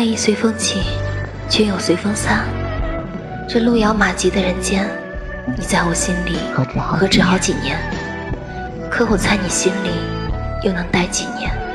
爱意随风起却又随风散这路遥马急的人间你在我心里何止好几年可我在你心里又能待几年？